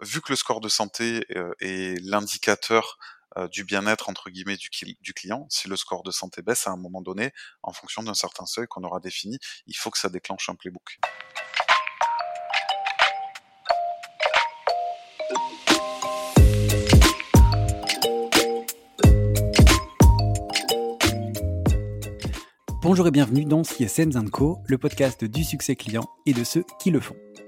vu que le score de santé est l'indicateur du bien-être entre guillemets du, du, client, si le score de santé baisse à un moment donné, en fonction d'un certain seuil qu'on aura défini, il faut que ça déclenche un playbook. Bonjour et bienvenue dans CSM Co, le podcast du succès client et de ceux qui le font.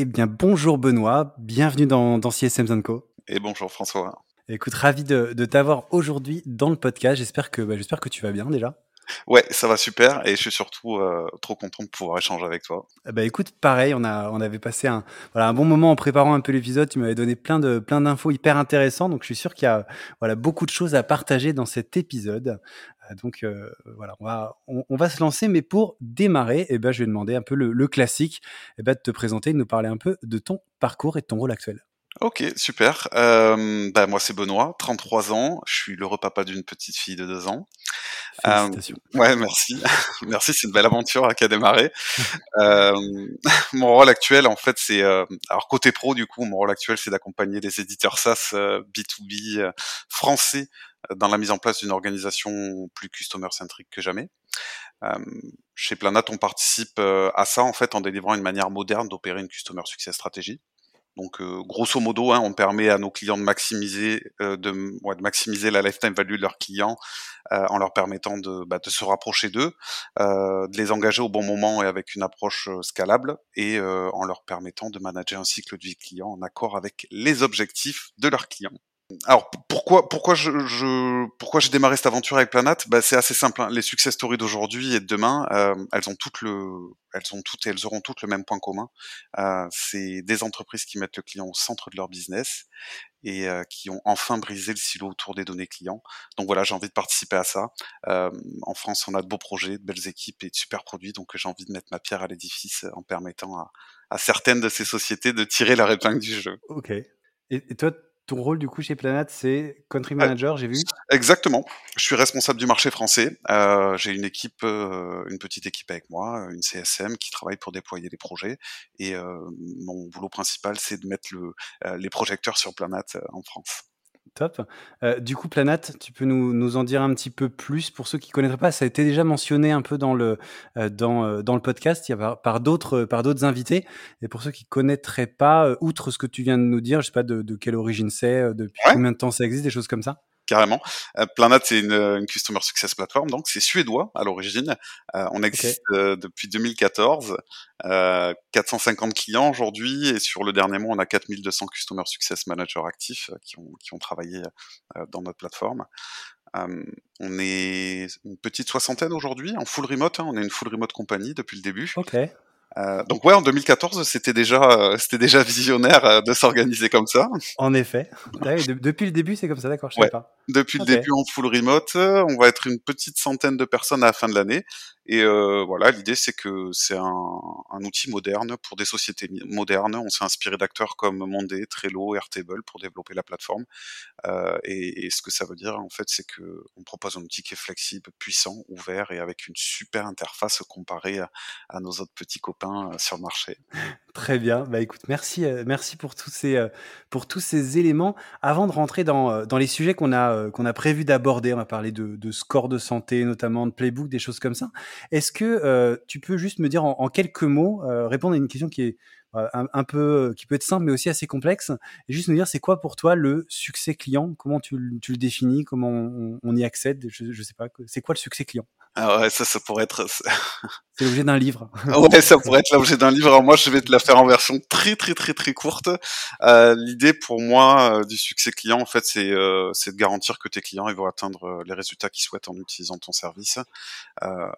Eh bien, bonjour Benoît, bienvenue dans, dans CSM Co. Et bonjour François. Écoute, ravi de, t'avoir aujourd'hui dans le podcast. J'espère que, bah, j'espère que tu vas bien déjà. Ouais, ça va super et je suis surtout euh, trop content de pouvoir échanger avec toi. Bah écoute, pareil, on a on avait passé un voilà un bon moment en préparant un peu l'épisode. Tu m'avais donné plein de plein d'infos hyper intéressantes, donc je suis sûr qu'il y a voilà beaucoup de choses à partager dans cet épisode. Euh, donc euh, voilà, on va on, va se lancer, mais pour démarrer, eh ben je vais demander un peu le, classique, eh ben de te présenter, de nous parler un peu de ton parcours et de ton rôle actuel. Ok, super. Euh, bah, moi, c'est Benoît, 33 ans. Je suis le papa d'une petite fille de 2 ans. Euh, ouais, merci. merci, c'est une belle aventure qui a démarré. euh, mon rôle actuel, en fait, c'est... Euh, alors, côté pro, du coup, mon rôle actuel, c'est d'accompagner les éditeurs SaaS B2B euh, français dans la mise en place d'une organisation plus customer-centrique que jamais. Euh, chez Planat, on participe à ça, en fait, en délivrant une manière moderne d'opérer une customer success stratégie. Donc euh, grosso modo, hein, on permet à nos clients de maximiser, euh, de, maximiser la lifetime value de leurs clients euh, en leur permettant de, bah, de se rapprocher d'eux, de les engager au bon moment et avec une approche scalable, et en leur permettant de manager un cycle de vie client en accord avec les objectifs de leurs clients. Alors pourquoi pourquoi je, je pourquoi j'ai démarré cette aventure avec Planat bah, c'est assez simple. Hein. Les success stories d'aujourd'hui et de demain, euh, elles ont toutes le elles ont toutes elles auront toutes le même point commun. Euh, c'est des entreprises qui mettent le client au centre de leur business et euh, qui ont enfin brisé le silo autour des données clients. Donc voilà, j'ai envie de participer à ça. en France, on a de beaux projets, de belles équipes et de super produits, donc j'ai envie de mettre ma pierre à l'édifice en permettant à, certaines de ces sociétés de tirer la épingle du jeu. Ok. Et toi, ton rôle du coup chez Planat, c'est country manager, j'ai vu. Exactement. Je suis responsable du marché français. Euh, j'ai une équipe, euh, une petite équipe avec moi, une CSM qui travaille pour déployer les projets. Et euh, mon boulot principal, c'est de mettre le, les projecteurs sur Planat en France. Top. Euh, du coup, Planat, tu peux nous, nous, en dire un petit peu plus pour ceux qui ne connaîtraient pas. Ça a été déjà mentionné un peu dans le, euh, dans, euh, dans le podcast il y a par, par d'autres, par d'autres invités. Et pour ceux qui ne connaîtraient pas, outre ce que tu viens de nous dire, je ne sais pas de, de quelle origine c'est, depuis combien de temps ça existe, des choses comme ça carrément. Euh, Planat, c'est une, une, customer success platform, donc c'est suédois à l'origine. Euh, on existe euh, depuis 2014, 450 clients aujourd'hui, et sur le dernier mois, on a 4200 customer success managers actifs qui ont, qui ont travaillé dans notre plateforme. on est une petite soixantaine aujourd'hui en full remote. Hein. on est une full remote compagnie depuis le début. Ok. Euh, donc ouais, en 2014, c'était déjà, euh, c'était déjà visionnaire euh, de s'organiser comme ça. En effet. Ah depuis le début, c'est comme ça, d'accord. Je sais pas. Depuis le début en full remote, on va être une petite centaine de personnes à la fin de l'année. Et euh, voilà, l'idée c'est que c'est un, un, outil moderne pour des sociétés modernes. On s'est inspiré d'acteurs comme Monday, Trello, Airtable pour développer la plateforme. Euh, et, et, ce que ça veut dire en fait, c'est que on propose un outil qui est flexible, puissant, ouvert et avec une super interface comparée à, à nos autres petits copains euh, sur le marché. Très bien. Bah écoute, merci, euh, merci pour tous ces, euh, pour tous ces éléments. Avant de rentrer dans, dans les sujets qu'on a, qu'on a prévu d'aborder, on va parler de, de score de santé, notamment de playbook, des choses comme ça. Est-ce que euh, tu peux juste me dire en, quelques mots, euh, répondre à une question qui est euh, un, peu, qui peut être simple mais aussi assez complexe, et juste me dire c'est quoi pour toi le succès client? Comment tu, le définis? Comment on, y accède? Je, ne sais pas. C'est quoi le succès client? Ah ouais, ça, ça pourrait être. C'est l'objet d'un livre. ouais, ça pourrait être l'objet d'un livre. Alors moi, je vais te la faire en version très très très très courte. Euh, L'idée pour moi euh, du succès client, en fait, c'est euh, de garantir que tes clients ils vont atteindre euh, les résultats qu'ils souhaitent en utilisant ton service. Euh,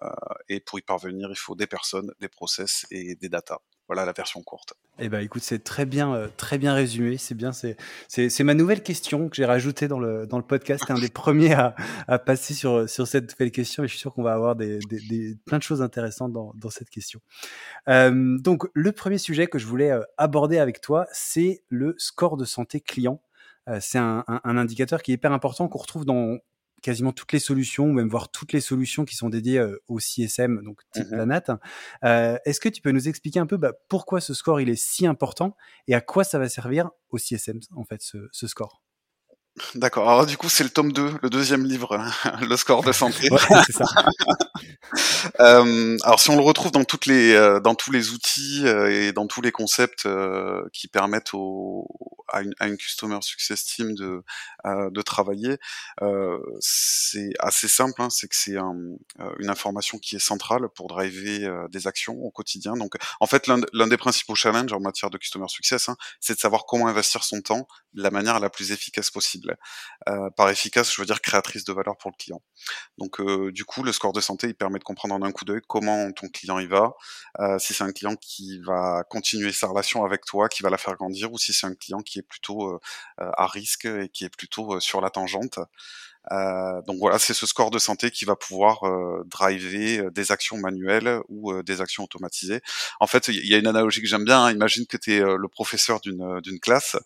et pour y parvenir, il faut des personnes, des process et des data. Voilà la version courte. Eh ben, écoute, c'est très bien, euh, très bien résumé. C'est bien, c'est, c'est, ma nouvelle question que j'ai rajoutée dans le, dans le podcast. T'es un des premiers à, à, passer sur, sur cette nouvelle question et je suis sûr qu'on va avoir des, des, des, plein de choses intéressantes dans, dans cette question. Euh, donc, le premier sujet que je voulais euh, aborder avec toi, c'est le score de santé client. Euh, c'est un, un, un, indicateur qui est hyper important qu'on retrouve dans quasiment toutes les solutions, ou même voir toutes les solutions qui sont dédiées euh, au CSM, donc type Planat. Euh, Est-ce que tu peux nous expliquer un peu bah, pourquoi ce score il est si important et à quoi ça va servir au CSM en fait ce, ce score? D'accord. Alors du coup, c'est le tome 2, le deuxième livre, le score de santé. Ouais, c'est ça. euh, alors si on le retrouve dans toutes les dans tous les outils et dans tous les concepts qui permettent au, à, une, à une customer success team de de travailler, c'est assez simple. Hein, c'est que c'est un, une information qui est centrale pour driver des actions au quotidien. Donc en fait, l'un des principaux challenges en matière de customer success, hein, c'est de savoir comment investir son temps de la manière la plus efficace possible. Euh, par efficace, je veux dire créatrice de valeur pour le client. Donc euh, du coup, le score de santé, il permet de comprendre en un coup d'œil comment ton client y va, euh, si c'est un client qui va continuer sa relation avec toi, qui va la faire grandir, ou si c'est un client qui plutôt euh, à risque et qui est plutôt sur la tangente. Euh, donc voilà, c'est ce score de santé qui va pouvoir euh, driver euh, des actions manuelles ou euh, des actions automatisées. En fait, il y a une analogie que j'aime bien. Hein. Imagine que tu es le professeur d'une d'une classe.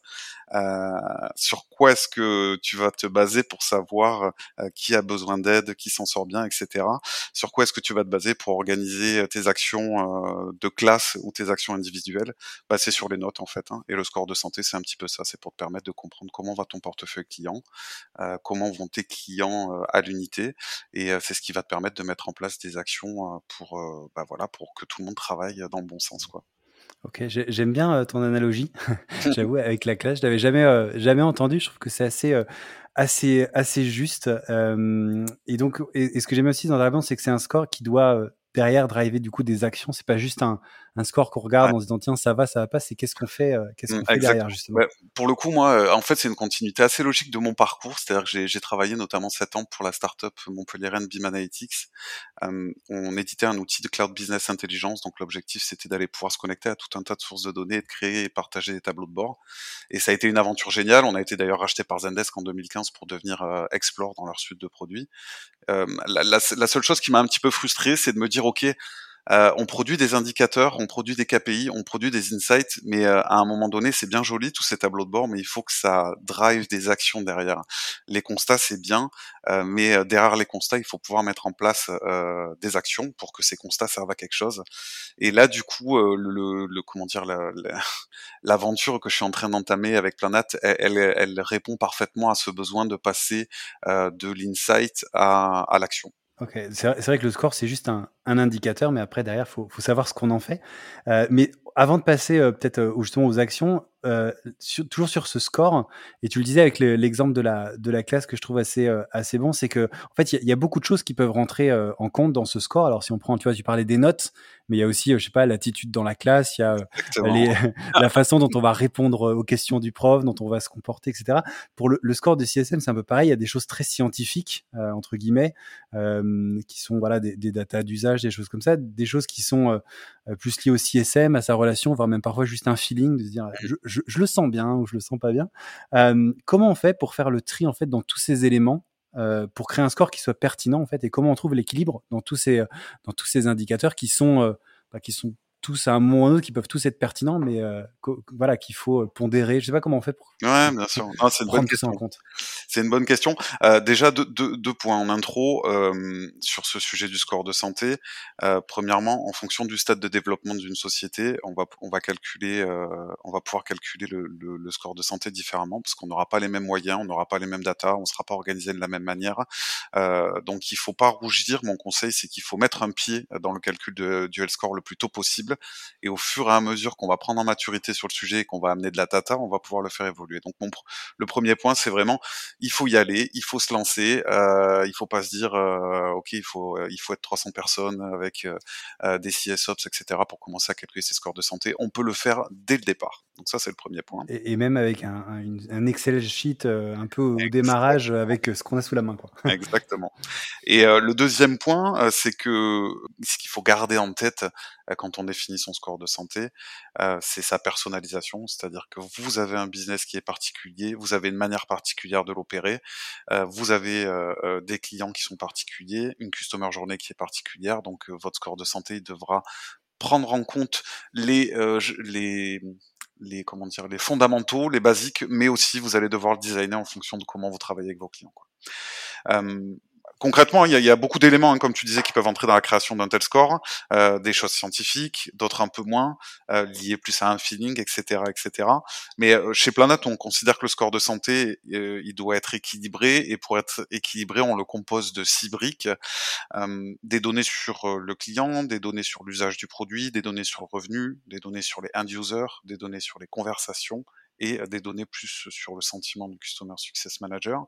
sur quoi est-ce que tu vas te baser pour savoir qui a besoin d'aide, qui s'en sort bien, etc. Sur quoi est-ce que tu vas te baser pour organiser tes actions de classe ou tes actions individuelles? Bah, C'est sur les notes en fait. Hein. Et le score de santé, c'est un petit peu ça. C'est pour te permettre de comprendre comment va ton portefeuille client, comment vont tes clients euh, à l'unité et euh, c'est ce qui va te permettre de mettre en place des actions euh, pour bah voilà pour que tout le monde travaille dans le bon sens quoi. Ok, j'aime bien ton analogie. J'avoue, avec la classe, je l'avais jamais jamais entendu. Je trouve que c'est assez assez assez juste. et donc, et, ce que j'aime aussi dans la c'est que c'est un score qui doit derrière driver du coup des actions. C'est pas juste un, un score qu'on regarde ouais. en se disant tiens ça va, ça va pas. C'est qu'est-ce qu'on fait, euh, qu'est-ce qu'on mmh, fait derrière justement? Ouais. Pour le coup, moi, euh, en fait, c'est une continuité assez logique de mon parcours. C'est-à-dire que j'ai travaillé notamment 7 ans pour la startup montpelliéraine Beam Analytics. Euh, on éditait un outil de cloud business intelligence. Donc l'objectif c'était d'aller pouvoir se connecter à tout un tas de sources de données, et de créer et partager des tableaux de bord. Et ça a été une aventure géniale. On a été d'ailleurs racheté par Zendesk en 2015 pour devenir euh, Explore dans leur suite de produits. Euh, la, la, la, seule chose qui m'a un petit peu frustré, c'est de me dire ok, euh, on produit des indicateurs, on produit des KPI, on produit des insights, mais euh, à un moment donné, c'est bien joli tous ces tableaux de bord, mais il faut que ça drive des actions derrière. Les constats, c'est bien, euh, mais derrière les constats, il faut pouvoir mettre en place des actions pour que ces constats servent à quelque chose. Et là, du coup, le, le, comment dire, l'aventure que je suis en train d'entamer avec Planat, elle, elle, elle, répond parfaitement à ce besoin de passer de l'insight à, à l'action. Ok, c'est vrai que le score c'est juste un, un, indicateur, mais après derrière faut, faut savoir ce qu'on en fait. Euh, mais avant de passer euh, peut-être euh, justement aux actions, euh, sur, toujours sur ce score, et tu le disais avec l'exemple de la de la classe que je trouve assez euh, assez bon, c'est que en fait il y, y, a beaucoup de choses qui peuvent rentrer euh, en compte dans ce score. Alors si on prend, tu vois, tu parlais des notes, mais il y a aussi, je sais pas, l'attitude dans la classe, il y a les, la façon dont on va répondre aux questions du prof, dont on va se comporter, etc. Pour le, le score de CSM, c'est un peu pareil. Il y a des choses très scientifiques entre guillemets qui sont voilà des, des datas d'usage, des choses comme ça, des choses qui sont plus liées au CSM, à sa relation, voire même parfois juste un feeling de se dire je, je, je, le sens bien ou je le sens pas bien. Euh, comment on fait pour faire le tri en fait dans tous ces éléments euh, pour créer un score qui soit pertinent en fait et comment on trouve l'équilibre dans tous ces dans tous ces indicateurs qui sont euh, bah, qui sont tous à un moment ou un autre qui peuvent tous être pertinents, mais euh, voilà qu'il faut euh, pondérer. Je sais pas comment on fait pour. Ouais, bien sûr. c'est une bonne question. C'est une bonne question. Euh, déjà deux, deux, deux, points en intro euh, sur ce sujet du score de santé. Premièrement, en fonction du stade de développement d'une société, on va on va calculer, on va pouvoir calculer le, le, le, score de santé différemment parce qu'on n'aura pas les mêmes moyens, on n'aura pas les mêmes data, on sera pas organisé de la même manière. donc il faut pas rougir. Mon conseil, c'est qu'il faut mettre un pied dans le calcul de, du health score le plus tôt possible Et au fur et à mesure qu'on va prendre en maturité sur le sujet et qu'on va amener de la data, on va pouvoir le faire évoluer. Donc le premier point, c'est vraiment, il faut y aller, il faut se lancer, euh, il faut pas se dire, euh, ok, il faut, il faut être 300 personnes avec des CSOps, etc. pour commencer à calculer ses scores de santé. On peut le faire dès le départ. Donc ça, c'est le premier point. Et, même avec un, un, Excel sheet un peu au démarrage avec ce qu'on a sous la main. Quoi. Exactement. Et euh, le deuxième point, euh, c'est que ce qu'il faut garder en tête euh, quand on définit son score de santé, c'est sa personnalisation, c'est-à-dire que vous avez un business qui est particulier, vous avez une manière particulière de l'opérer, vous avez des clients qui sont particuliers, une customer journée qui est particulière, donc votre score de santé devra prendre en compte les, les les comment dire les fondamentaux, les basiques, mais aussi vous allez devoir le designer en fonction de comment vous travaillez avec vos clients. Concrètement, il y a, beaucoup d'éléments, hein, comme tu disais, qui peuvent entrer dans la création d'un tel score, euh, des choses scientifiques, d'autres un peu moins, euh, liées plus à un feeling, etc., etc. Mais euh, chez Planet, on considère que le score de santé, euh, il doit être équilibré, et pour être équilibré, on le compose de six briques des données sur le client, des données sur l'usage du produit, des données sur le revenu, des données sur les end users, des données sur les conversations et des données plus sur le sentiment du customer success manager.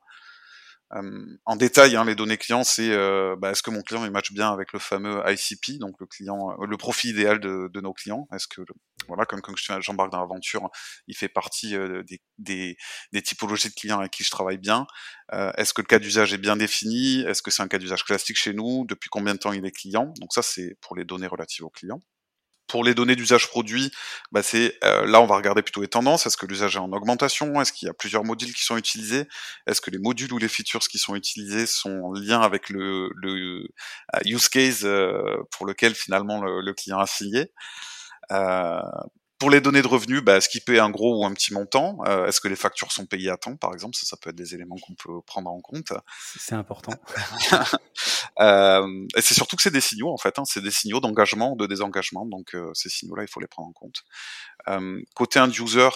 Euh, en détail, hein, les données clients, c'est euh, bah, est-ce que mon client il match bien avec le fameux ICP, donc le client, euh, le profil idéal de, de nos clients? Est-ce que voilà, comme, comme j'embarque dans l'aventure, il fait partie des, des, des, typologies de clients avec qui je travaille bien. est-ce que le cas d'usage est bien défini? Est-ce que c'est un cas d'usage classique chez nous? Depuis combien de temps il est client? Donc ça, c'est pour les données relatives aux clients. Pour les données d'usage produit, bah c'est euh, là on va regarder plutôt les tendances. Est-ce que l'usage est en augmentation? Est-ce qu'il y a plusieurs modules qui sont utilisés? Est-ce que les modules ou les features qui sont utilisés sont en lien avec le, le euh, use case euh, pour lequel finalement le, le client a signé? Pour les données de revenus, bah, est-ce qu'il paie un gros ou un petit montant? Euh, Est-ce que les factures sont payées à temps, par exemple? Ça, ça peut être des éléments qu'on peut prendre en compte. C'est important. euh, et c'est surtout que c'est des signaux, en fait. Hein, c'est des signaux d'engagement ou de désengagement. Donc, euh, ces signaux-là, il faut les prendre en compte. Euh, côté end-user,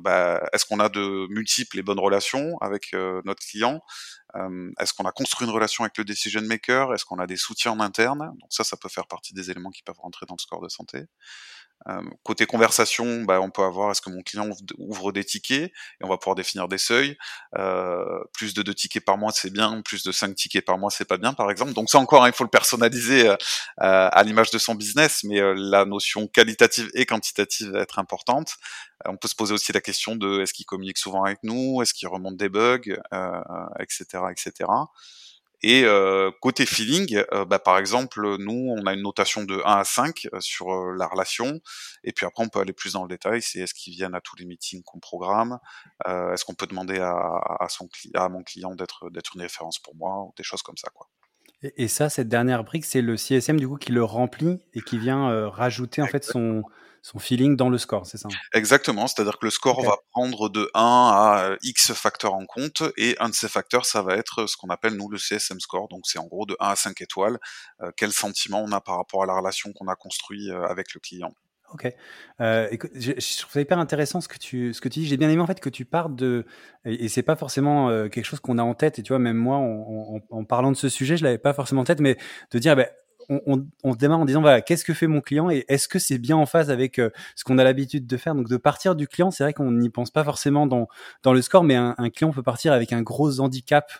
bah, est-ce qu'on a de multiples et bonnes relations avec notre client? Est-ce qu'on a construit une relation avec le decision maker? Est-ce qu'on a des soutiens en interne? Donc ça, ça peut faire partie des éléments qui peuvent rentrer dans le score de santé. Côté conversation, bah, on peut avoir est-ce que mon client ouvre des tickets et on va pouvoir définir des seuils. Plus de deux tickets par mois, c'est bien. Plus de cinq tickets par mois, c'est pas bien, par exemple. Donc ça encore, hein, il faut le personnaliser euh, à l'image de son business, mais la notion qualitative et quantitative va être importante. on peut se poser aussi la question de est-ce qu'il communique souvent avec nous, est-ce qu'il remonte des bugs, etc., etc. Et euh, côté feeling, euh, bah, par exemple, nous, on a une notation de 1 à 5 euh, sur la relation, et puis après, on peut aller plus dans le détail, c'est est-ce qu'ils viennent à tous les meetings qu'on programme, est-ce qu'on peut demander à, mon client d'être d'être une référence pour moi, ou des choses comme ça, quoi. Et, ça, cette dernière brique, c'est le CSM du coup qui le remplit et qui vient rajouter en fait son son feeling dans le score, c'est ça hein? Exactement, c'est-à-dire que le score va prendre de 1 à euh, X facteurs en compte, et un de ces facteurs, ça va être ce qu'on appelle, nous, le CSM score, donc c'est en gros de 1 à 5 étoiles, euh, quel sentiment on a par rapport à la relation qu'on a construite euh, avec le client. Ok. Euh, écoute, je, je, trouve ça hyper intéressant ce que tu, ce que tu dis. J'ai bien aimé en fait que tu parles de, et, et c'est pas forcément quelque chose qu'on a en tête. Et tu vois, même moi, en, en, en parlant de ce sujet, je l'avais pas forcément en tête, mais de dire, ben, on, on, démarre en disant voilà qu'est-ce que fait mon client et est-ce que c'est bien en phase avec euh, ce qu'on a l'habitude de faire? Donc de partir du client c'est vrai qu'on n'y pense pas forcément dans dans le score mais un, client peut partir avec un gros handicap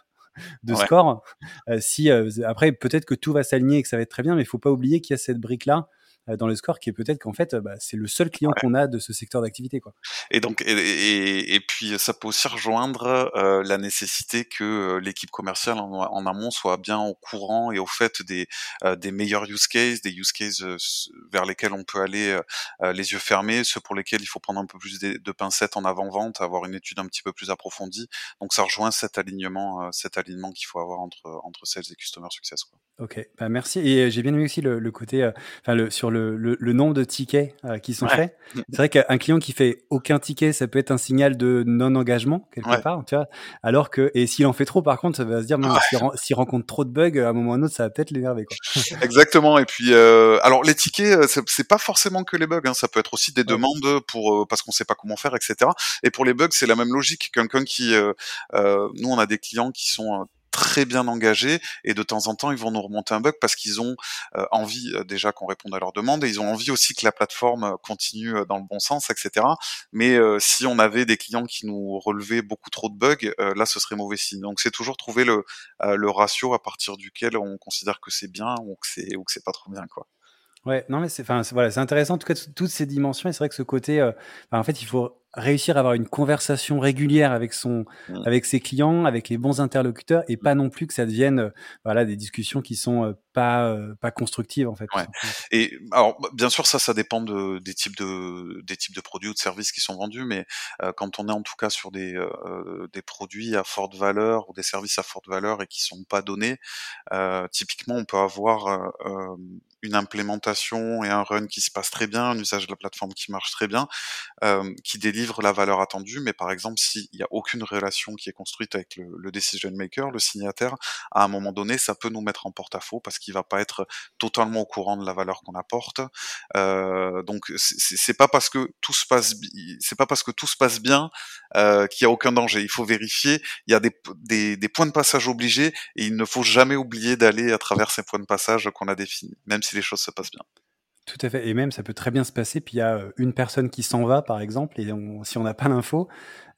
de score euh, si euh, après peut-être que tout va s'aligner et que ça va être très bien mais il faut pas oublier qu'il y a cette brique là euh, dans le score qui est peut-être qu'en fait bah, c'est le seul client qu'on a de ce secteur d'activité quoi. Et donc et, et, et, puis ça peut aussi rejoindre euh, la nécessité que euh, l'équipe commerciale en, en, amont soit bien au courant et au fait des euh, des meilleurs use cases, des use cases euh, vers lesquels on peut aller les yeux fermés, ceux pour lesquels il faut prendre un peu plus de, de pincettes en avant vente, avoir une étude un petit peu plus approfondie. Donc ça rejoint cet alignement cet alignement qu'il faut avoir entre entre sales et customer success quoi. Ok, bah merci. Et j'ai bien aimé aussi le, le côté, enfin le sur le, le, nombre de tickets euh, qui sont faits. C'est vrai qu'un client qui fait aucun ticket, ça peut être un signal de non-engagement quelque part, tu vois. Alors que et s'il en fait trop, par contre, ça va se dire s'il rencontre trop de bugs, à un moment ou à un autre, ça va peut-être l'énerver. Exactement. Et puis, euh, alors les tickets, euh, c'est pas forcément que les bugs. Hein. Ça peut être aussi des demandes pour parce qu'on sait pas comment faire, etc. Et pour les bugs, c'est la même logique. Quelqu'un qui, nous, on a des clients qui sont très bien engagés et de temps en temps ils vont nous remonter un bug parce qu'ils ont envie déjà qu'on réponde à leurs demandes et ils ont envie aussi que la plateforme continue dans le bon sens, etc. Mais si on avait des clients qui nous relevaient beaucoup trop de bugs, là ce serait mauvais signe. Donc c'est toujours trouver le, le ratio à partir duquel on considère que c'est bien ou que c'est ou que c'est pas trop bien quoi. Ouais, non mais c'est enfin voilà, c'est intéressant en tout cas toutes ces dimensions et c'est vrai que ce côté en fait, il faut réussir à avoir une conversation régulière avec son mmh. avec ses clients, avec les bons interlocuteurs et pas non plus que ça devienne euh, voilà des discussions qui sont euh, pas euh, pas constructives en fait. Ouais. Et alors bah, bien sûr ça ça dépend de, des types de des types de produits ou de services qui sont vendus mais quand on est en tout cas sur des des produits à forte valeur ou des services à forte valeur et qui sont pas donnés typiquement on peut avoir une implémentation et un run qui se passe très bien, un usage de la plateforme qui marche très bien, qui délivre la valeur attendue, mais par exemple, s'il n'y a aucune relation qui est construite avec le, decision maker, le signataire, à un moment donné, ça peut nous mettre en porte-à-faux parce qu'il va pas être totalement au courant de la valeur qu'on apporte. Euh, donc, c'est pas parce que tout se passe, c'est pas parce que tout se passe bien euh, qu'il y a aucun danger. Il faut vérifier. Il y a des, des, des points de passage obligés et il ne faut jamais oublier d'aller à travers ces points de passage qu'on a définis, même si les choses se passent bien. Tout à fait. Et même, ça peut très bien se passer. Puis il y a une personne qui s'en va, par exemple, et si on n'a pas l'info,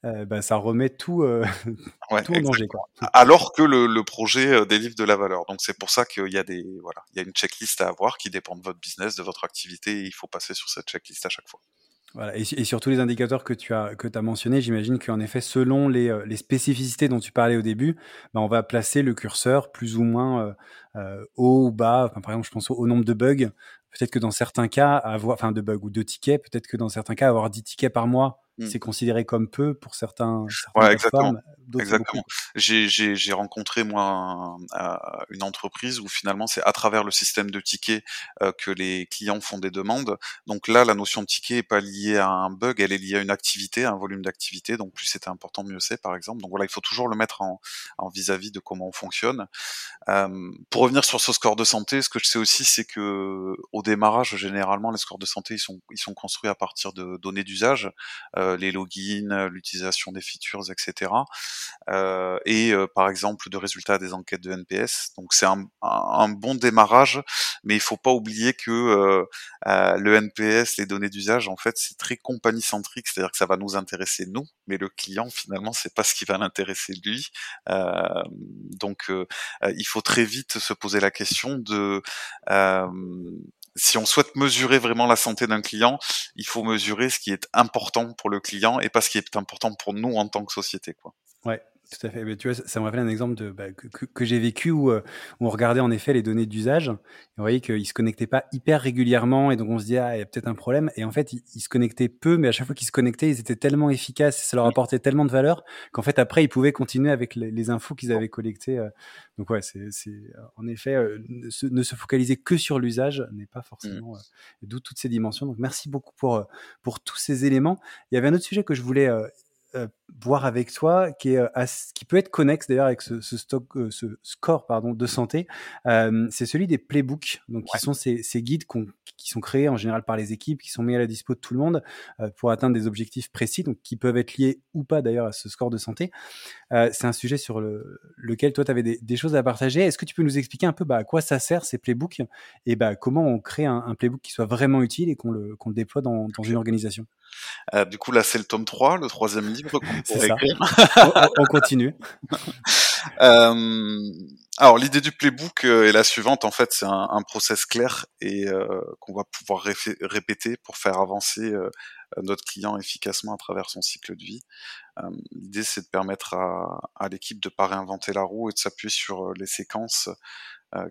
euh, bah, ça remet tout, euh, tout en danger. Quoi. Alors que le, le, projet délivre de la valeur. Donc c'est pour ça qu'il y a des voilà, il y a une checklist à avoir qui dépend de votre business, de votre activité. Et il faut passer sur cette checklist à chaque fois. Voilà. Et, et, sur tous les indicateurs que tu as, que as mentionnés, j'imagine qu'en effet, selon les, les, spécificités dont tu parlais au début, bah, on va placer le curseur plus ou moins euh, haut ou bas. Par exemple, je pense au nombre de bugs. Peut-être que dans certains cas, avoir, enfin de bugs ou de tickets, peut-être que dans certains cas, avoir 10 tickets par mois, mmh. c'est considéré comme peu pour certains. ouais, exactement. Exactement. J'ai rencontré moi une entreprise où finalement c'est à travers le système de tickets euh, que les clients font des demandes. Donc là, la notion de ticket est pas liée à un bug, elle est liée à une activité, à un volume d'activité. Donc plus c'était important, mieux c'est, par exemple. Donc voilà, il faut toujours le mettre en vis-à-vis -vis de comment on fonctionne. Euh, pour revenir sur ce score de santé, ce que je sais aussi, c'est que au démarrage, généralement, les scores de santé, ils sont, ils sont construits à partir de données d'usage, euh, les logins, l'utilisation des features, etc. Euh, et euh, par exemple de résultats des enquêtes de NPS. Donc c'est un, bon démarrage, mais il faut pas oublier que euh, euh, le NPS, les données d'usage, en fait, c'est très compagnie centrique, c'est-à-dire que ça va nous intéresser nous, mais le client finalement, c'est pas ce qui va l'intéresser lui. donc il faut très vite se poser la question de si on souhaite mesurer vraiment la santé d'un client, il faut mesurer ce qui est important pour le client et pas ce qui est important pour nous en tant que société. Quoi. Ouais, tout à fait. Mais tu vois, ça me rappelle un exemple de, bah, que, que, j'ai vécu où, euh, où, on regardait en effet les données d'usage. Et on voyait qu'ils se connectaient pas hyper régulièrement. Et donc on se dit, ah, il y a peut-être un problème. Et en fait, ils, se connectaient peu, mais à chaque fois qu'ils se connectaient, ils étaient tellement efficaces, ça leur apportait tellement de valeur qu'en fait, après, ils pouvaient continuer avec les, les infos qu'ils avaient collectées. Euh. Donc ouais, c'est en effet, euh, ne, se, ne, se, focaliser que sur l'usage n'est pas forcément, mmh. d'où toutes ces dimensions. Donc merci beaucoup pour, pour tous ces éléments. Il y avait un autre sujet que je voulais euh, voir avec toi, qui, est, euh, qui peut être connexe d'ailleurs avec ce, ce, stock, euh, ce score pardon, de santé, c'est celui des playbooks, donc qui sont ces, ces guides qui sont créés en général par les équipes, qui sont mis à la dispo de tout le monde pour atteindre des objectifs précis, donc qui peuvent être liés ou pas d'ailleurs à ce score de santé. c'est un sujet sur le, lequel toi tu avais des, des, choses à partager. Est-ce que tu peux nous expliquer un peu bah, à quoi ça sert ces playbooks et bah, comment on crée un, un playbook qui soit vraiment utile et qu'on le, qu'on le déploie dans, dans une organisation? Euh, du coup, là, c'est le tome 3, le troisième livre on, continue. euh, alors, l'idée du playbook euh, est la suivante. En fait, c'est un, un, process clair et euh, qu'on va pouvoir répéter pour faire avancer euh, notre client efficacement à travers son cycle de vie. l'idée, c'est de permettre à, à l'équipe de pas réinventer la roue et de s'appuyer sur les séquences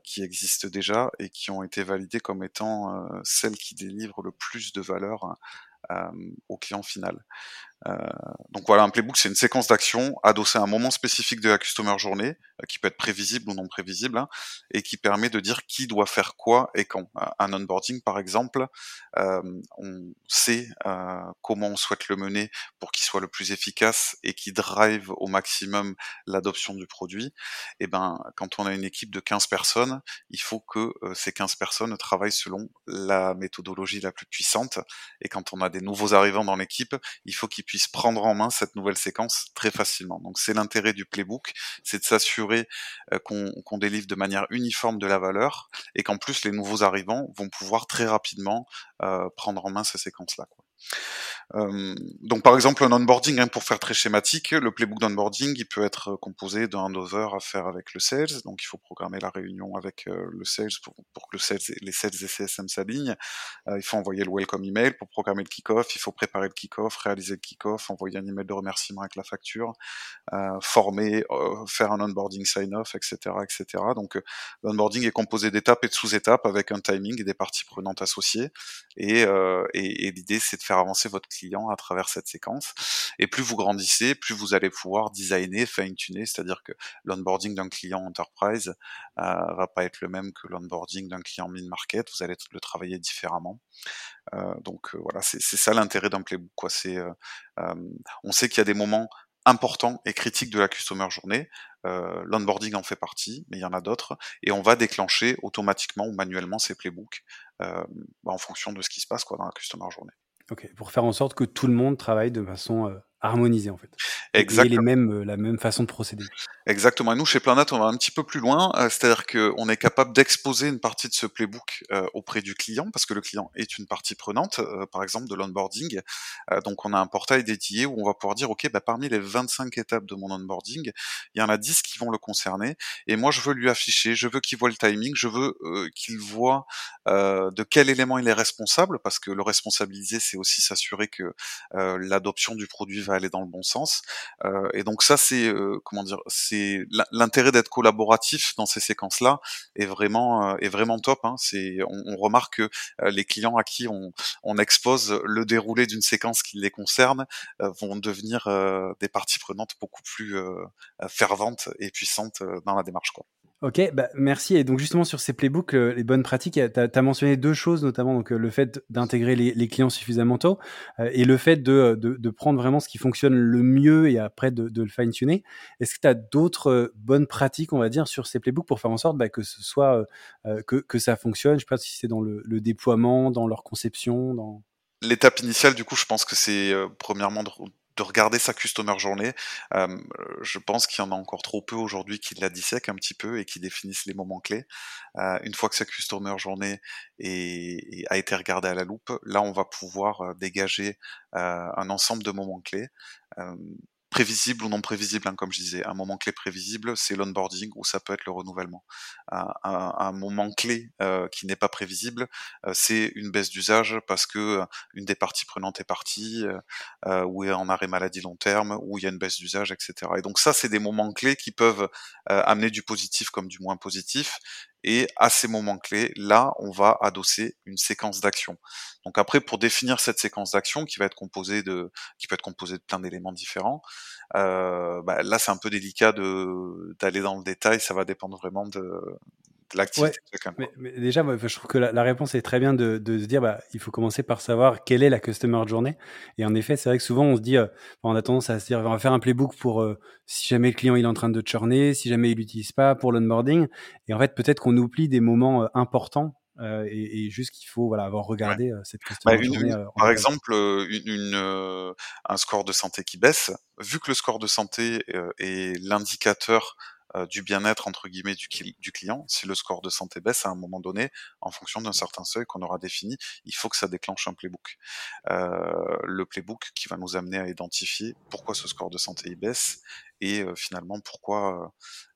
qui existent déjà et qui ont été validées comme étant celles qui délivrent le plus de valeur au client final. Euh, donc voilà, un playbook, c'est une séquence d'actions adossée à un moment spécifique de la customer journée, euh, qui peut être prévisible ou non prévisible, hein, et qui permet de dire qui doit faire quoi et quand. Un onboarding, par exemple, euh, on sait euh, comment on souhaite le mener pour qu'il soit le plus efficace et qui drive au maximum l'adoption du produit. Et ben, quand on a une équipe de 15 personnes, il faut que ces 15 personnes travaillent selon la méthodologie la plus puissante. Et quand on a des nouveaux arrivants dans l'équipe, il faut qu'ils puissent prendre en main cette nouvelle séquence très facilement. Donc c'est l'intérêt du playbook, c'est de s'assurer euh, qu'on délivre de manière uniforme de la valeur et qu'en plus les nouveaux arrivants vont pouvoir très rapidement euh, prendre en main ces séquences-là. Euh, donc par exemple un onboarding, hein, pour faire très schématique, le playbook d'onboarding, il peut être composé d'un handover à faire avec le sales, donc il faut programmer la réunion avec euh, le sales pour, que les sales et CSM s'alignent. Euh, il faut envoyer le welcome email pour programmer le kick-off, il faut préparer le kick-off, réaliser le kick-off, envoyer un email de remerciement avec la facture, former, faire un onboarding sign-off, etc., etc. Donc l'onboarding est composé d'étapes et de sous-étapes avec un timing et des parties prenantes associées. Et, et l'idée c'est de faire avancer votre client à travers cette séquence. Et plus vous grandissez, plus vous allez pouvoir designer, fine-tuner, c'est-à-dire que l'onboarding d'un client enterprise euh, va pas être le même que l'onboarding d'un client mid-market, vous allez le travailler différemment. Euh, donc euh, voilà, c'est ça l'intérêt d'un playbook. Quoi. Euh, euh, on sait qu'il y a des moments importants et critiques de la customer journée. L'onboarding en fait partie, mais il y en a d'autres, et on va déclencher automatiquement ou manuellement ces playbooks bah, en fonction de ce qui se passe quoi, dans la customer journée. Ok, pour faire en sorte que tout le monde travaille de façon harmonisée en fait. Exactement. Et les mêmes, euh, la même façon de procéder. Exactement. Et nous, chez Planète, on va un petit peu plus loin, euh, c'est-à-dire qu'on est capable d'exposer une partie de ce playbook euh, auprès du client, parce que le client est une partie prenante, par exemple de l'onboarding. donc, on a un portail dédié où on va pouvoir dire, OK, bah, parmi les 25 étapes de mon onboarding, il y en a 10 qui vont le concerner, et moi, je veux lui afficher, je veux qu'il voit le timing, je veux qu'il voit de quel élément il est responsable, parce que le responsabiliser, c'est aussi s'assurer que l'adoption du produit va aller dans le bon sens. Euh, et donc ça, c'est euh, comment dire, c'est l'intérêt d'être collaboratif dans ces séquences-là est vraiment euh, est vraiment top. Hein. C'est on, remarque que les clients à qui on, on expose le déroulé d'une séquence qui les concerne vont devenir des parties prenantes beaucoup plus ferventes et puissantes dans la démarche. Quoi. Ok, bah merci. Et donc justement sur ces playbooks, euh, les bonnes pratiques, tu as, mentionné deux choses, notamment donc, euh, le fait d'intégrer les, les, clients suffisamment tôt euh, et le fait de, de, de, prendre vraiment ce qui fonctionne le mieux et après de, de le fine-tuner. Est-ce que tu as d'autres bonnes pratiques, on va dire, sur ces playbooks pour faire en sorte bah, que ce soit que, que ça fonctionne? Je sais pas si c'est dans le, le, déploiement, dans leur conception, dans l'étape initiale, du coup, je pense que c'est premièrement de, de regarder sa customer journée. Je pense qu'il y en a encore trop peu aujourd'hui qui la dissèquent un petit peu et qui définissent les moments clés. Une fois que sa customer journée a été regardée à la loupe, là on va pouvoir dégager un ensemble de moments clés. Prévisible ou non prévisible, hein, comme je disais. Un moment clé prévisible, c'est l'onboarding ou ça peut être le renouvellement. Un, moment clé euh, qui n'est pas prévisible, euh, c'est une baisse d'usage parce que euh, une des parties prenantes est partie, euh, ou est en arrêt maladie long terme, ou il y a une baisse d'usage, etc. Et donc ça, c'est des moments clés qui peuvent amener du positif comme du moins positif. Et à ces moments clés, là, on va adosser une séquence d'action. Donc après, pour définir cette séquence d'action qui va être composée de, qui peut être composée de plein d'éléments différents, euh, bah, là, c'est un peu délicat de d'aller dans le détail. Ça va dépendre vraiment de, l'activité mais, mais, déjà, moi, je trouve que la, la, réponse est très bien de, de, se dire, bah, il faut commencer par savoir quelle est la customer journée. Et en effet, c'est vrai que souvent on se dit, euh, on a tendance à se dire, on va faire un playbook pour euh, si jamais le client il est en train de churner, si jamais il l'utilise pas pour l'onboarding. Et en fait, peut-être qu'on oublie des moments euh, importants euh, et, et, juste qu'il faut voilà avoir regardé ouais. cette customer bah. Une, par exemple, une, une, un score de santé qui baisse, vu que le score de santé est l'indicateur euh, du bien-être entre guillemets du, du, client. Si le score de santé baisse à un moment donné, en fonction d'un certain seuil qu'on aura défini, il faut que ça déclenche un playbook. Euh, le playbook qui va nous amener à identifier pourquoi ce score de santé il baisse et euh, finalement pourquoi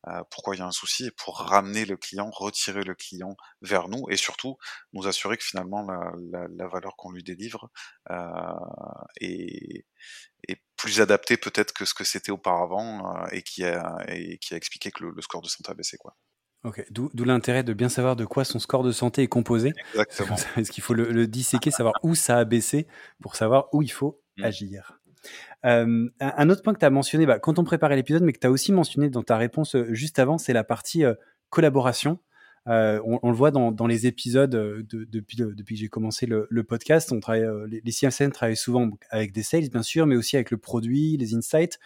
euh, pourquoi il y a un souci et pour ramener le client, retirer le client vers nous et surtout nous assurer que finalement la, valeur qu'on lui délivre euh, est plus adapté peut-être que ce que c'était auparavant euh, et, qui a, et qui a expliqué que le, le score de santé a baissé. Quoi. Ok, d'où l'intérêt de bien savoir de quoi son score de santé est composé. Exactement. Est-ce qu'il faut le, le, disséquer, savoir où ça a baissé pour savoir où il faut mmh. agir. Euh, un autre point que tu as mentionné bah, quand on préparait l'épisode, mais que tu as aussi mentionné dans ta réponse euh, juste avant, c'est la partie euh, collaboration. Euh, on, on, le voit dans, dans les épisodes euh, de, depuis, depuis que j'ai commencé le, le, podcast. On travaille, euh, les, les travaillent souvent avec des sales, bien sûr, mais aussi avec le produit, les insights,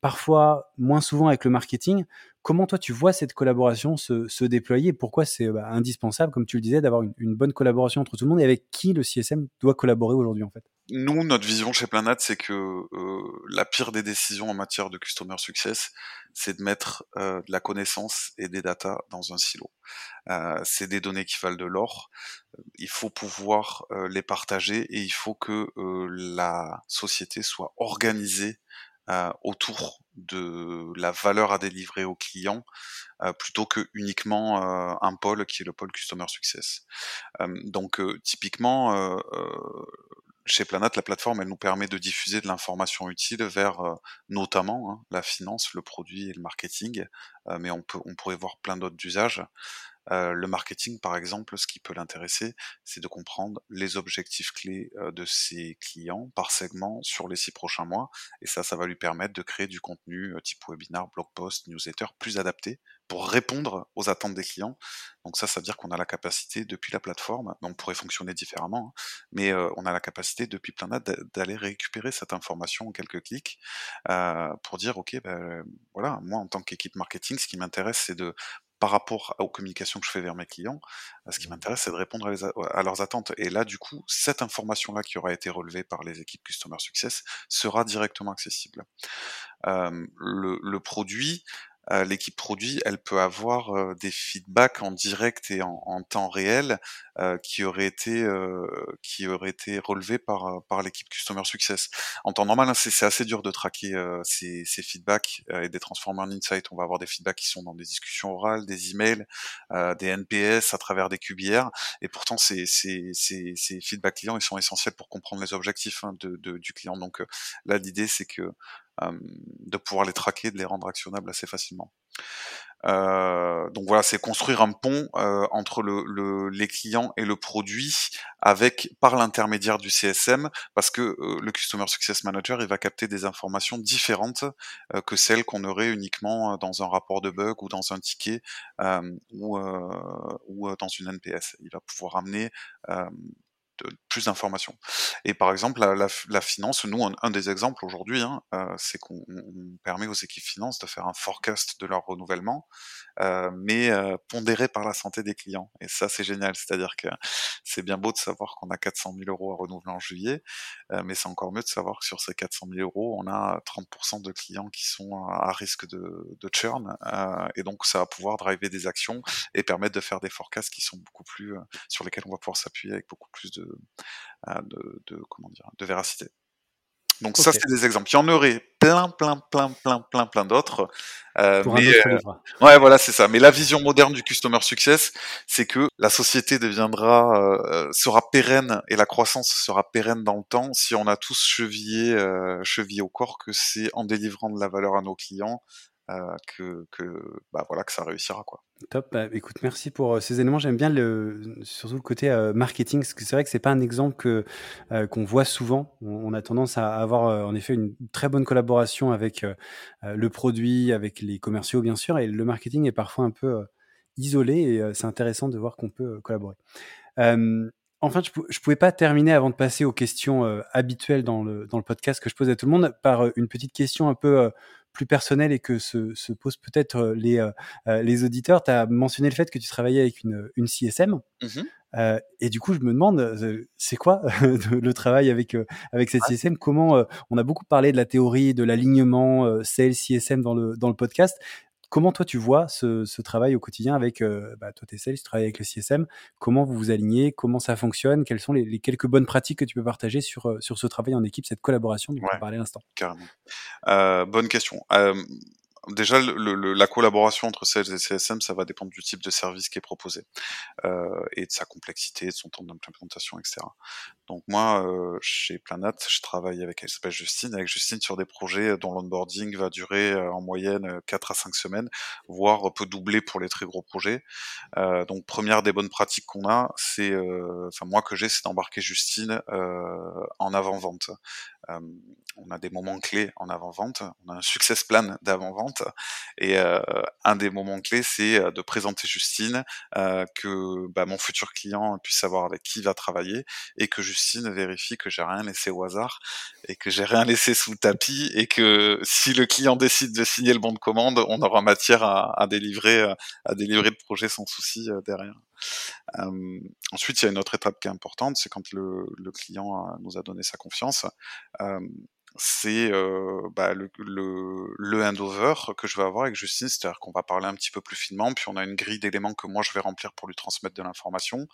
parfois moins souvent avec le marketing. Comment toi tu vois cette collaboration se, se déployer? Pourquoi c'est bah, indispensable, comme tu le disais, d'avoir une, une, bonne collaboration entre tout le monde et avec qui le CSM doit collaborer aujourd'hui en fait? Nous, notre vision chez Planat, c'est que euh, la pire des décisions en matière de customer success, c'est de mettre euh, de la connaissance et des data dans un silo. Euh, c'est des données qui valent de l'or. Il faut pouvoir les partager et il faut que la société soit organisée autour de la valeur à délivrer aux clients plutôt que uniquement un pôle qui est le pôle customer success. donc typiquement chez Planat, la plateforme, elle nous permet de diffuser de l'information utile vers notamment hein, la finance, le produit et le marketing, mais on, peut, on pourrait voir plein d'autres usages. Euh, le marketing, par exemple, ce qui peut l'intéresser, c'est de comprendre les objectifs clés euh, de ses clients par segment sur les six prochains mois. Et ça, ça va lui permettre de créer du contenu euh, type webinar, blog post, newsletter plus adapté pour répondre aux attentes des clients. Donc ça, ça veut dire qu'on a la capacité depuis la plateforme, on pourrait fonctionner différemment, hein, mais on a la capacité depuis plein d'aller récupérer cette information en quelques clics euh, pour dire ok, ben, voilà, moi en tant qu'équipe marketing, ce qui m'intéresse, c'est de par rapport aux communications que je fais vers mes clients, euh, ce qui mmh. m'intéresse, c'est de répondre à, leurs attentes. Et là, du coup, cette information-là qui aura été relevée par les équipes Customer Success sera directement accessible. Euh, le, le, produit, euh, l'équipe produit, elle peut avoir euh, des feedbacks en direct et en, en temps réel euh, qui auraient été qui auraient été relevés par par l'équipe customer success. En temps normal, hein, c'est assez dur de traquer ces, ces, feedbacks et des transformer en insight. On va avoir des feedbacks qui sont dans des discussions orales, des emails, des NPS à travers des QBR. Et pourtant, ces, ces, ces, ces feedbacks clients, ils sont essentiels pour comprendre les objectifs hein, de, de, du client. Donc là, l'idée, c'est que euh, de pouvoir les traquer, de les rendre actionnables assez facilement. Euh, donc voilà, c'est construire un pont euh, entre le, les clients et le produit avec par l'intermédiaire du CSM, parce que euh, le Customer Success Manager, il va capter des informations différentes euh, que celles qu'on aurait uniquement dans un rapport de bug ou dans un ticket ou, ou dans une NPS. Il va pouvoir amener plus d'informations. Et par exemple, la, la, finance, nous, un, des exemples aujourd'hui, hein, euh, c'est qu'on permet aux équipes finances de faire un forecast de leur renouvellement, euh, mais euh, pondéré par la santé des clients. Et ça, c'est génial. C'est-à-dire que c'est bien beau de savoir qu'on a 400 000 euros à renouveler en juillet, euh, mais c'est encore mieux de savoir que sur ces 400 000 euros, on a 30% de clients qui sont à risque de, de churn, euh, et donc ça va pouvoir driver des actions et permettre de faire des forecasts qui sont beaucoup plus sur lesquels on va pouvoir s'appuyer avec beaucoup plus de euh, de, de, comment dire, de véracité. Donc ça, c'est des exemples. Il y en aurait plein, plein, plein, plein, plein, plein d'autres. Euh, mais euh, ouais, voilà, c'est ça. Mais la vision moderne du customer success, c'est que la société deviendra, euh, sera pérenne et la croissance sera pérenne dans le temps si on a tous chevillé, chevillé au corps que c'est en délivrant de la valeur à nos clients que, que, bah, voilà, que ça réussira. Quoi. Top. Bah, écoute, merci pour euh, ces éléments. J'aime bien le, surtout le côté euh, marketing, parce que c'est vrai que c'est pas un exemple qu'on voit souvent. On, a tendance à avoir en effet une très bonne collaboration avec le produit, avec les commerciaux bien sûr, et le marketing est parfois un peu isolé. Et c'est intéressant de voir qu'on peut collaborer. Enfin, je, ne pouvais pas terminer avant de passer aux questions habituelles dans le, dans le podcast que je pose à tout le monde par une petite question un peu plus personnel et que se, se posent peut-être euh, les, euh, euh, les auditeurs. Tu as mentionné le fait que tu travaillais avec une, une CSM. Mmh euh, et du coup, je me demande, c'est quoi le travail avec avec cette CSM Comment on a beaucoup parlé de la théorie de l'alignement sales CSM dans le dans le podcast. Comment toi tu vois ce, travail au quotidien avec euh, bah, toi tes sales, tu travailles avec le CSM, comment vous vous alignez, comment ça fonctionne, quelles sont les, quelques bonnes pratiques que tu peux partager sur, euh, sur ce travail en équipe, cette collaboration dont on parlait à l'instant? Carrément. Euh, bonne question déjà, le, la collaboration entre Sales et CSM, ça va dépendre du type de service qui est proposé euh, et de sa complexité, de son temps d'implémentation, etc. Donc moi, euh, chez Planat, je travaille avec, elle s'appelle Justine, avec Justine sur des projets dont l'onboarding va durer euh, en moyenne 4 à 5 semaines, voire peut doubler pour les très gros projets. Donc première des bonnes pratiques qu'on a, c'est, enfin moi que j'ai, c'est d'embarquer Justine en avant-vente. On a des moments clés en avant-vente, on a un success plan d'avant-vente, et un des moments clés, c'est de présenter Justine, que bah, mon futur client puisse savoir avec qui il va travailler, et que Justine vérifie que j'ai rien laissé au hasard et que j'ai rien laissé sous le tapis et que si le client décide de signer le bon de commande, on aura matière à, délivrer à délivrer le projet sans souci euh, ensuite, il y a une autre étape qui est importante, c'est quand le, le client nous a donné sa confiance c'est euh, bah, le, le, le, handover que je vais avoir avec Justine, c'est-à-dire qu'on va parler un petit peu plus finement, puis on a une grille d'éléments que moi je vais remplir pour lui transmettre de l'information.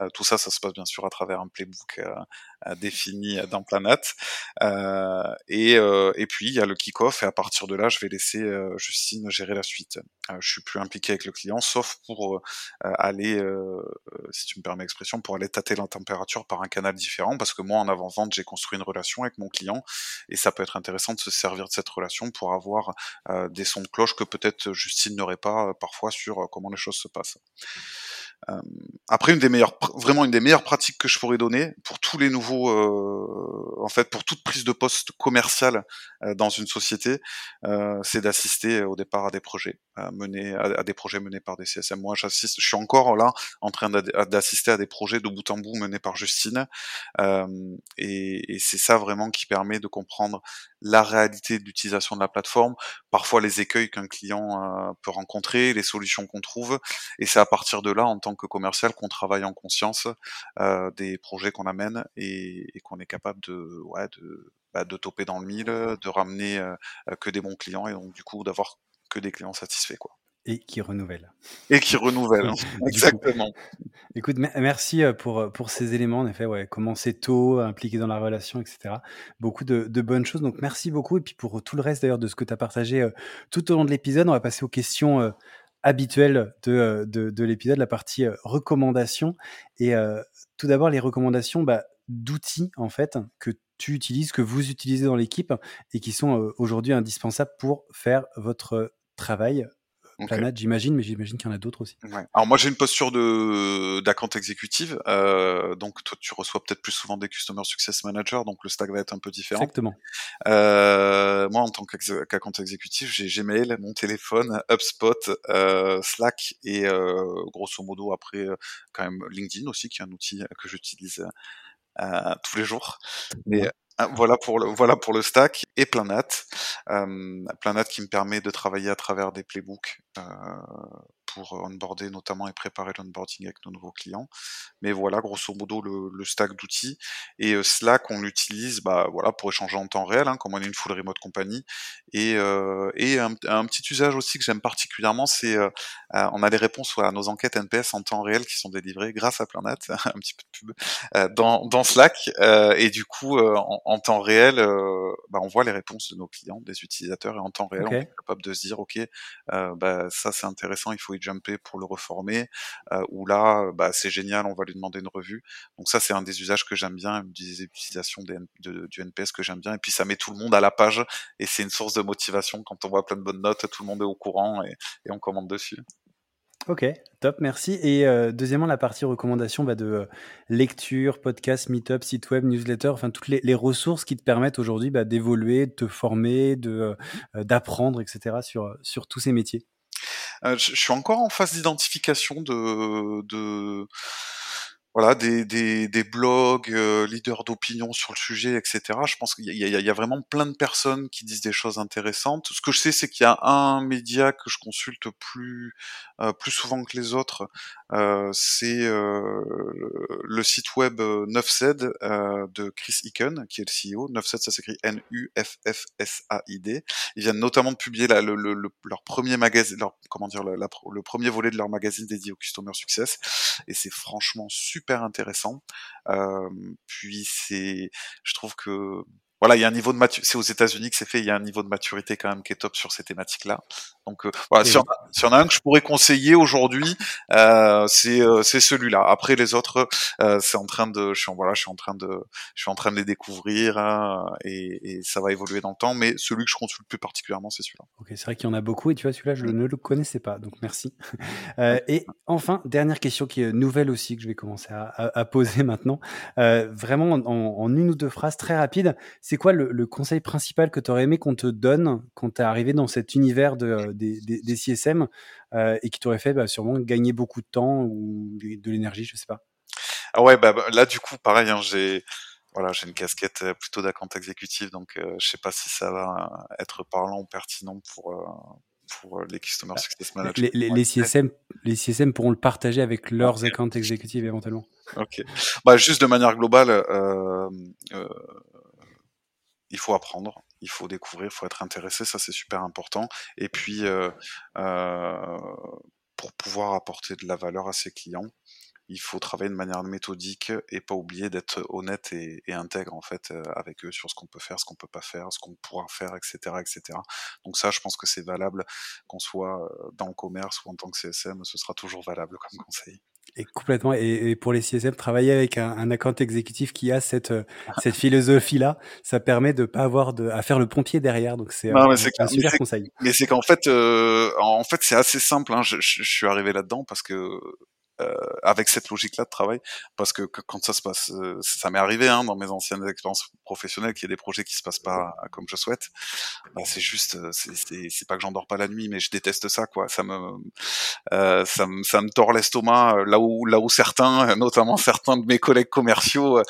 Euh, tout ça, ça se passe bien sûr à travers un playbook euh, défini dans Planète. Euh, et, et puis il y a le kick-off et à partir de là, je vais laisser Justine gérer la suite. je suis plus impliqué avec le client, sauf pour aller, si tu me permets l'expression, pour aller tâter la température par un canal différent, parce que moi en avant-vente, j'ai construit une relation avec mon client et ça peut être intéressant de se servir de cette relation pour avoir des sons de cloche que peut-être Justine n'aurait pas parfois sur comment les choses se passent. Euh, après, une des meilleures, vraiment une des meilleures pratiques que je pourrais donner pour tous les nouveaux, euh, en fait, pour toute prise de poste commerciale euh, dans une société, c'est d'assister au départ à des projets menés, à, des projets menés par des CSM. Moi, j'assiste, je suis encore là en train d'assister à des projets de bout en bout menés par Justine, et, et c'est ça vraiment qui permet de comprendre la réalité d'utilisation de la plateforme, parfois les écueils qu'un client peut rencontrer, les solutions qu'on trouve, et c'est à partir de là, en tant que commercial qu'on travaille en conscience euh, des projets qu'on amène et, qu'on est capable de, ouais, de, bah, de toper dans le mille, de ramener euh, que des bons clients et donc du coup d'avoir que des clients satisfaits quoi. Et qui renouvelle. Et qui renouvelle, hein. exactement. écoute, merci euh, pour, pour ces éléments, en effet, ouais, commencer tôt, impliqué dans la relation, etc. Beaucoup de, de, bonnes choses, donc merci beaucoup. Et puis pour tout le reste d'ailleurs de ce que tu as partagé tout au long de l'épisode, on va passer aux questions habituel de, euh, de, de l'épisode, la partie euh, recommandations. Et euh, tout d'abord, les recommandations bah, d'outils, en fait, que tu utilises, que vous utilisez dans l'équipe et qui sont aujourd'hui indispensables pour faire votre travail Planète, j'imagine, mais j'imagine qu'il y en a d'autres aussi. Ouais. Alors moi j'ai une posture de d'account exécutive, euh, donc toi tu reçois peut-être plus souvent des customer success managers, donc le stack va être un peu différent. Exactement. Euh, moi en tant qu'account exécutif, j'ai Gmail, mon téléphone, HubSpot, euh, Slack et euh, grosso modo après euh, quand même LinkedIn aussi, qui est un outil que j'utilise euh, tous les jours. Mais voilà pour le voilà pour le stack et Planat, euh, Planat qui me permet de travailler à travers des playbooks euh, pour onboarder notamment et préparer l'onboarding avec nos nouveaux clients. Mais voilà, grosso modo, le, le stack d'outils. Et euh, Slack, on l'utilise bah, voilà, pour échanger en temps réel, hein, comme on est une full remote compagnie. Et, euh, et un, un, petit usage aussi que j'aime particulièrement, c'est euh, euh on a des réponses à nos enquêtes NPS en temps réel qui sont délivrées grâce à Planet, un petit peu de pub, euh, dans, dans Slack. et du coup, en, en, temps réel, bah, on voit les réponses de nos clients, des utilisateurs, et en temps réel, on est capable de se dire, OK, bah, ça c'est intéressant, il faut y jumper pour le reformer, euh, ou là, bah, c'est génial, on va lui demander une revue. Donc ça, c'est un des usages que j'aime bien, des utilisations de, du NPS que j'aime bien, et puis ça met tout le monde à la page, et c'est une source de motivation quand on voit plein de bonnes notes, tout le monde est au courant et, on commande dessus. Ok, top, merci. Et euh, deuxièmement, la partie recommandation bah, de euh, lecture, podcast, meetup, site web, newsletter, enfin toutes les, ressources qui te permettent aujourd'hui bah, d'évoluer, de te former, de d'apprendre, etc. sur sur tous ces métiers. Euh, je, suis encore en phase d'identification de, de voilà des, des, des blogs, euh, leaders d'opinion sur le sujet, etc. Je pense qu'il y, y, a, vraiment plein de personnes qui disent des choses intéressantes. Ce que je sais, c'est qu'il y a un média que je consulte plus euh, plus souvent que les autres. Euh, c'est euh, le site web 9Z de Chris Eakin, qui est le CEO. 9Z, ça s'écrit N-U-F-F-S-A-I-D. Ils viennent notamment de publier la, le, le, leur premier magazine, leur, comment dire, le premier volet de leur magazine dédié au Customer Success. Et c'est franchement super super intéressant. Puis c'est, je trouve que voilà, il y a un niveau de maturité, c'est aux États-Unis que c'est fait, il y a un niveau de maturité quand même qui est top sur ces thématiques-là. Donc euh, voilà, si on, a, un que je pourrais conseiller aujourd'hui, euh, c'est euh, c'est celui-là. Après les autres, euh, c'est en train de, je suis en, voilà, je suis en train de, je suis en train de les découvrir hein, et, et, ça va évoluer dans le temps. Mais celui que je consulte plus particulièrement, c'est celui-là. Ok, c'est vrai qu'il y en a beaucoup et tu vois celui-là, je ne le connaissais pas, donc merci. Euh, et enfin, dernière question qui est nouvelle aussi que je vais commencer à, à, à poser maintenant, vraiment en, en, une ou deux phrases très rapides. C'est quoi le, le, conseil principal que tu aurais aimé qu'on te donne quand tu es arrivé dans cet univers de des, des, CSM euh, et qui t'aurait fait bah, sûrement gagner beaucoup de temps ou de, l'énergie, je sais pas. Ah ouais, bah, bah, là du coup, pareil, hein, j'ai voilà, j'ai une casquette euh, plutôt d'account exécutif, donc euh, je sais pas si ça va être parlant ou pertinent pour pour les Customer Success Managers. Les, les, les CSM, les CSM pourront le partager avec leurs Ok. accounts exécutifs éventuellement. Ok. Bah, juste de manière globale, euh, euh, il faut apprendre, il faut découvrir, il faut être intéressé, ça c'est super important. Et puis, euh, euh, pour pouvoir apporter de la valeur à ses clients, il faut travailler de manière méthodique et pas oublier d'être honnête et, et intègre en fait euh, avec eux sur ce qu'on peut faire, ce qu'on peut pas faire, ce qu'on pourra faire, etc., etc. Donc ça, je pense que c'est valable qu'on soit dans le commerce ou en tant que CSM, ce sera toujours valable comme conseil. Et complètement. Et, et pour les CSM, travailler avec un, un account exécutif qui a cette, euh, cette philosophie-là, ça permet de pas avoir de, à faire le pompier derrière. Donc c'est Non, un, un super conseil. Mais c'est qu'en fait, euh, en fait, c'est assez simple. Hein. Je, je- je suis arrivé là-dedans parce que euh, avec cette logique-là de travail, parce que, que quand ça se passe, euh, ça m'est arrivé hein, dans mes anciennes expériences professionnelles qu'il y ait des projets qui se passent pas comme je souhaite. Bah, c'est juste, euh, c'est- pas que j'endors pas la nuit, mais je déteste ça, quoi. Ça me, euh, ça me, ça me tord l'estomac. euh, Là où, là où certains, euh, notamment certains de mes collègues commerciaux, euh,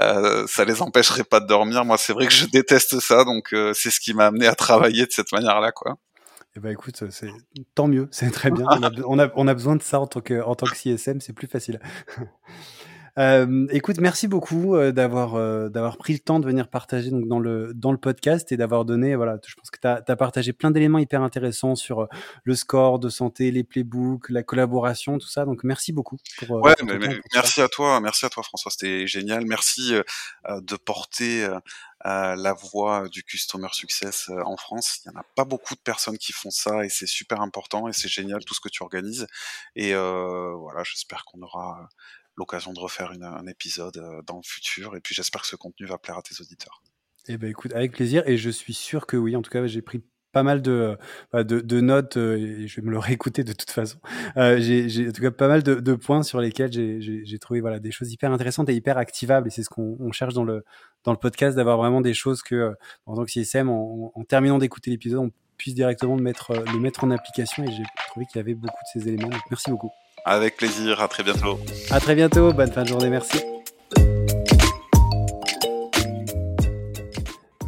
euh, ça les empêcherait pas de dormir. Moi, c'est vrai que je déteste ça, donc euh, c'est ce qui m'a amené à travailler de cette manière-là, quoi. Eh ben écoute, c'est tant mieux, c'est très bien. On a, on, a, on a besoin de ça en tant que, en tant que CSM, c'est plus facile. Euh, écoute, merci beaucoup euh, d'avoir euh, d'avoir pris le temps de venir partager donc dans le dans le podcast et d'avoir donné voilà, je pense que tu as, partagé plein d'éléments hyper intéressants sur euh, le score de santé, les playbooks, la collaboration, tout ça. Donc merci beaucoup pour, Ouais, mais, ça. merci à toi, merci à toi François, c'était génial. Merci de porter euh, la voix du customer success euh, en France. Il y en a pas beaucoup de personnes qui font ça et c'est super important et c'est génial tout ce que tu organises. Et euh, voilà, j'espère qu'on aura l'occasion de refaire une- un épisode euh, dans le futur et puis j'espère que ce contenu va plaire à tes auditeurs. Eh ben écoute, avec plaisir. Et je suis sûr que oui. En tout cas, j'ai pris pas mal de, euh, de, de notes euh, et je vais me le réécouter de toute façon. Euh, j'ai en tout cas pas mal de, de points sur lesquels j'ai- trouvé voilà des choses hyper intéressantes et hyper activables. Et c'est ce qu'on on cherche dans le dans le podcast d'avoir vraiment des choses que en tant que CSM, en, en terminant d'écouter l'épisode, on puisse directement le mettre le mettre en application. Et j'ai trouvé qu'il y avait beaucoup de ces éléments. Donc merci beaucoup. Avec plaisir, à très bientôt. À très bientôt. Bonne fin de journée. Merci.